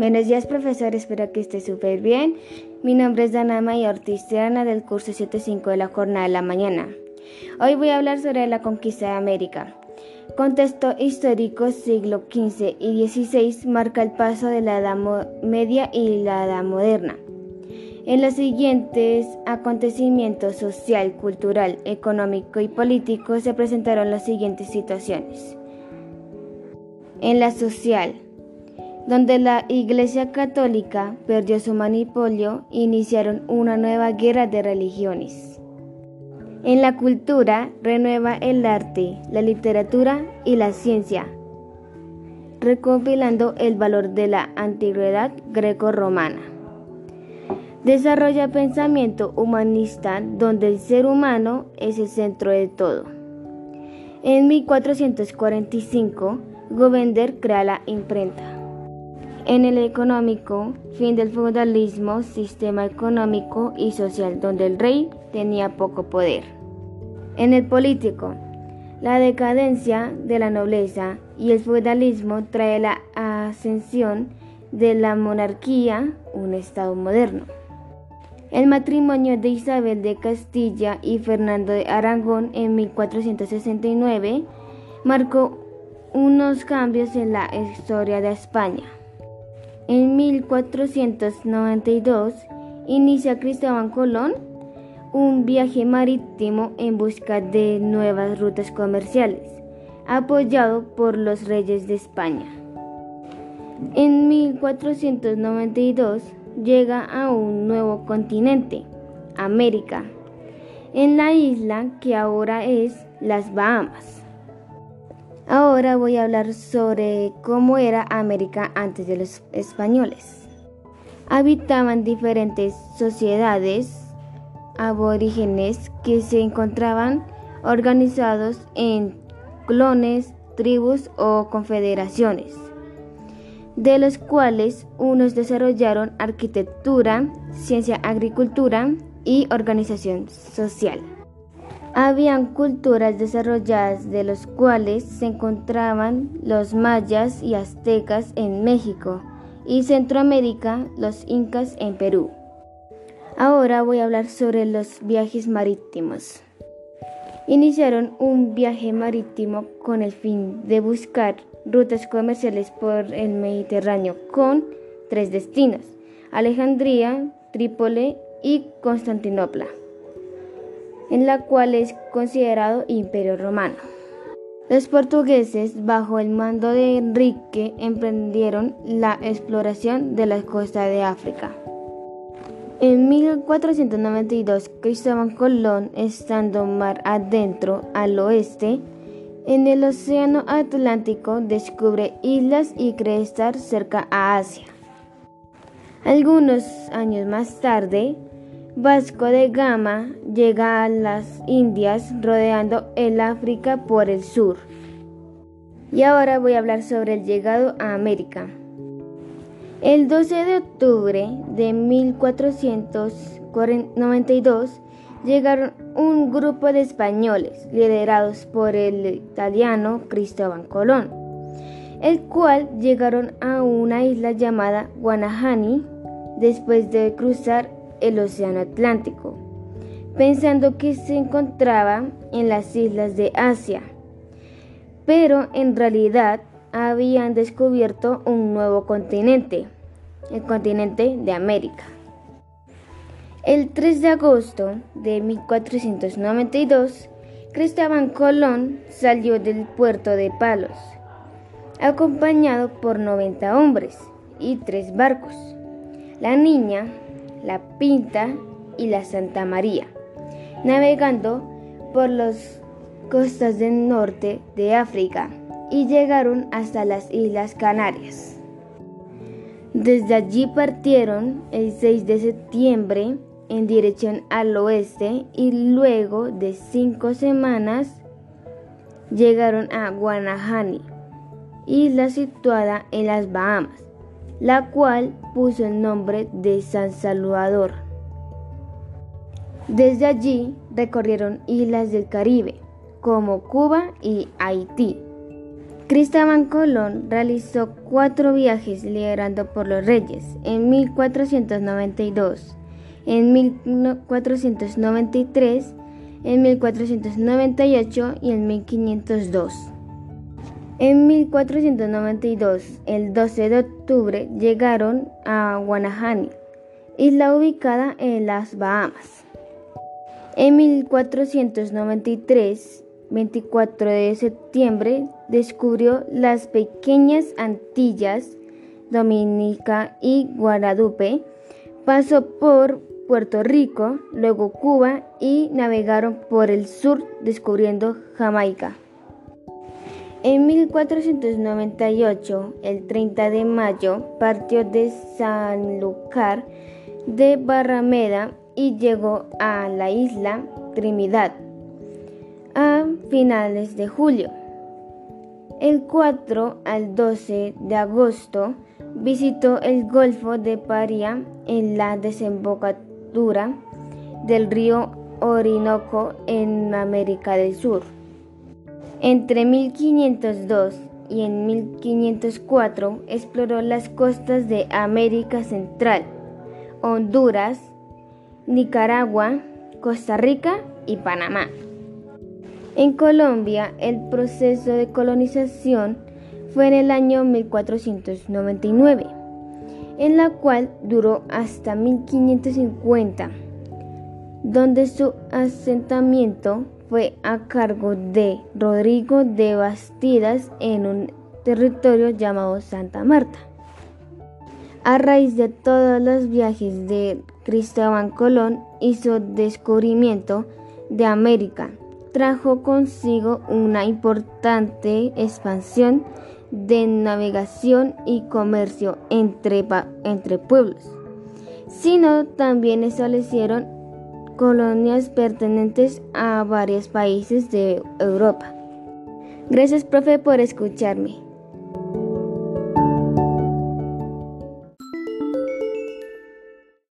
Buenos días, profesor. Espero que esté súper bien. Mi nombre es Danama y Ortiz del curso 75 de la jornada de la mañana. Hoy voy a hablar sobre la conquista de América. Contexto histórico siglo XV y XVI marca el paso de la Edad Media y la Edad Moderna. En los siguientes acontecimientos social, cultural, económico y político se presentaron las siguientes situaciones. En la social, donde la Iglesia Católica perdió su monopolio, iniciaron una nueva guerra de religiones. En la cultura, renueva el arte, la literatura y la ciencia, recopilando el valor de la antigüedad greco-romana. Desarrolla pensamiento humanista donde el ser humano es el centro de todo. En 1445, Govender crea la imprenta. En el económico, fin del feudalismo, sistema económico y social donde el rey tenía poco poder. En el político, la decadencia de la nobleza y el feudalismo trae la ascensión de la monarquía, un estado moderno. El matrimonio de Isabel de Castilla y Fernando de Aragón en 1469 marcó unos cambios en la historia de España. En 1492 inicia Cristóbal Colón un viaje marítimo en busca de nuevas rutas comerciales, apoyado por los reyes de España. En 1492 llega a un nuevo continente, América, en la isla que ahora es las Bahamas. Ahora voy a hablar sobre cómo era América antes de los españoles. Habitaban diferentes sociedades aborígenes que se encontraban organizados en clones, tribus o confederaciones, de los cuales unos desarrollaron arquitectura, ciencia, agricultura y organización social. Habían culturas desarrolladas de los cuales se encontraban los mayas y aztecas en México y Centroamérica, los incas en Perú. Ahora voy a hablar sobre los viajes marítimos. Iniciaron un viaje marítimo con el fin de buscar rutas comerciales por el Mediterráneo con tres destinos, Alejandría, Trípoli y Constantinopla en la cual es considerado imperio romano. Los portugueses, bajo el mando de Enrique, emprendieron la exploración de la costa de África. En 1492, Cristóbal Colón, estando mar adentro al oeste, en el Océano Atlántico, descubre islas y cree estar cerca a Asia. Algunos años más tarde, Vasco de Gama llega a las Indias rodeando el África por el sur. Y ahora voy a hablar sobre el llegado a América. El 12 de octubre de 1492 llegaron un grupo de españoles liderados por el italiano Cristóbal Colón, el cual llegaron a una isla llamada Guanahani después de cruzar el Océano Atlántico, pensando que se encontraba en las islas de Asia, pero en realidad habían descubierto un nuevo continente, el continente de América. El 3 de agosto de 1492, Cristóbal Colón salió del puerto de Palos, acompañado por 90 hombres y tres barcos. La niña la Pinta y la Santa María, navegando por las costas del norte de África y llegaron hasta las Islas Canarias. Desde allí partieron el 6 de septiembre en dirección al oeste y luego de cinco semanas llegaron a Guanahani, isla situada en las Bahamas la cual puso el nombre de San Salvador. Desde allí recorrieron islas del Caribe, como Cuba y Haití. Cristóbal Colón realizó cuatro viajes liderando por los reyes en 1492, en 1493, en 1498 y en 1502. En 1492, el 12 de octubre, llegaron a Guanahani, isla ubicada en las Bahamas. En 1493, 24 de septiembre, descubrió las pequeñas Antillas, Dominica y Guadalupe, pasó por Puerto Rico, luego Cuba y navegaron por el sur descubriendo Jamaica. En 1498, el 30 de mayo, partió de Sanlúcar de Barrameda y llegó a la isla Trinidad a finales de julio. El 4 al 12 de agosto visitó el Golfo de Paria en la desembocadura del río Orinoco en América del Sur. Entre 1502 y en 1504 exploró las costas de América Central, Honduras, Nicaragua, Costa Rica y Panamá. En Colombia, el proceso de colonización fue en el año 1499, en la cual duró hasta 1550, donde su asentamiento fue a cargo de Rodrigo de Bastidas en un territorio llamado Santa Marta. A raíz de todos los viajes de Cristóbal Colón hizo descubrimiento de América, trajo consigo una importante expansión de navegación y comercio entre, entre pueblos, sino también establecieron colonias pertenentes a varios países de Europa. Gracias, profe, por escucharme.